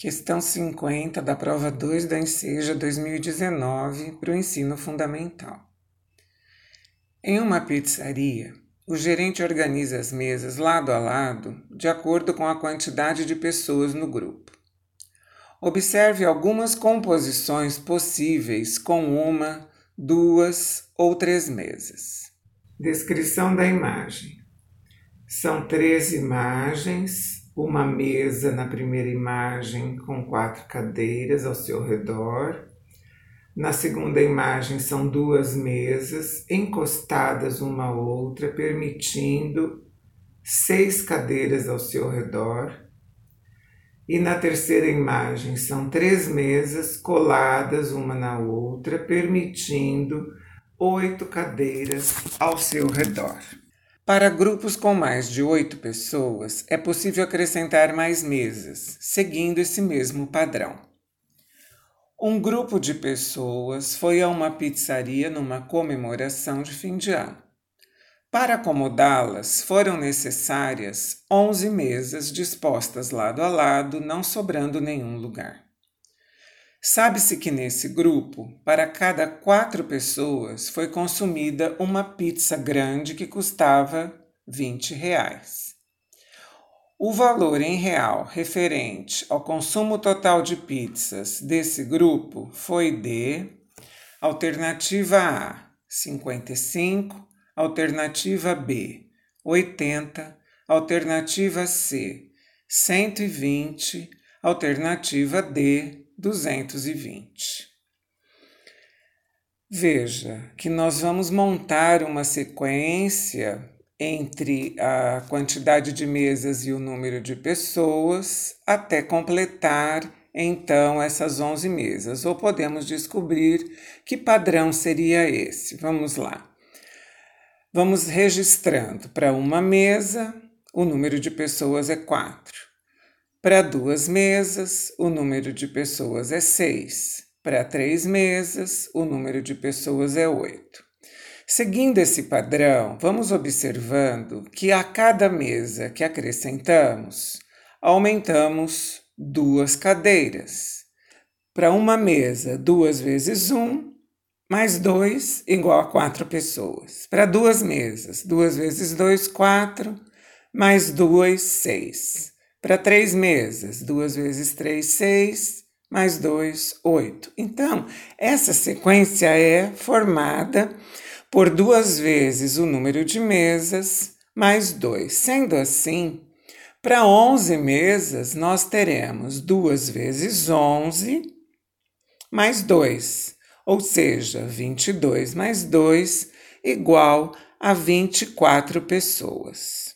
Questão 50 da prova 2 da Enseja 2019 para o ensino fundamental. Em uma pizzaria, o gerente organiza as mesas lado a lado de acordo com a quantidade de pessoas no grupo. Observe algumas composições possíveis com uma, duas ou três mesas. Descrição da imagem: são três imagens uma mesa na primeira imagem com quatro cadeiras ao seu redor. Na segunda imagem são duas mesas encostadas uma à outra, permitindo seis cadeiras ao seu redor. E na terceira imagem são três mesas coladas uma na outra, permitindo oito cadeiras ao seu redor. Para grupos com mais de oito pessoas, é possível acrescentar mais mesas, seguindo esse mesmo padrão. Um grupo de pessoas foi a uma pizzaria numa comemoração de fim de ano. Para acomodá-las, foram necessárias 11 mesas dispostas lado a lado, não sobrando nenhum lugar. Sabe-se que nesse grupo, para cada quatro pessoas, foi consumida uma pizza grande que custava 20 reais. O valor em real referente ao consumo total de pizzas desse grupo foi de alternativa A 55, alternativa B 80, alternativa C 120, alternativa D 220. Veja que nós vamos montar uma sequência entre a quantidade de mesas e o número de pessoas até completar então essas 11 mesas, ou podemos descobrir que padrão seria esse. Vamos lá. Vamos registrando para uma mesa, o número de pessoas é 4. Para duas mesas, o número de pessoas é seis. Para três mesas, o número de pessoas é oito. Seguindo esse padrão, vamos observando que a cada mesa que acrescentamos, aumentamos duas cadeiras. Para uma mesa, duas vezes um, mais dois, igual a quatro pessoas. Para duas mesas, duas vezes dois, quatro, mais duas, seis. Para três mesas, duas vezes três, seis, mais dois, oito. Então, essa sequência é formada por duas vezes o número de mesas mais dois. Sendo assim, para 11 mesas, nós teremos duas vezes 11 mais 2, ou seja, 22 mais 2 igual a 24 pessoas.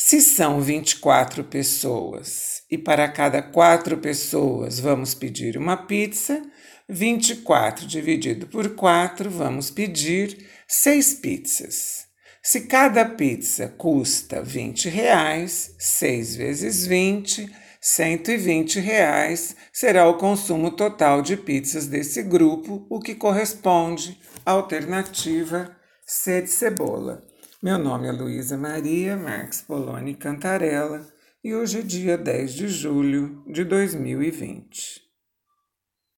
Se são 24 pessoas e para cada quatro pessoas vamos pedir uma pizza, 24 dividido por 4, vamos pedir 6 pizzas. Se cada pizza custa 20 reais, 6 vezes 20, 120 reais será o consumo total de pizzas desse grupo, o que corresponde à alternativa C de cebola. Meu nome é Luísa Maria Marques Poloni Cantarella e hoje é dia 10 de julho de 2020.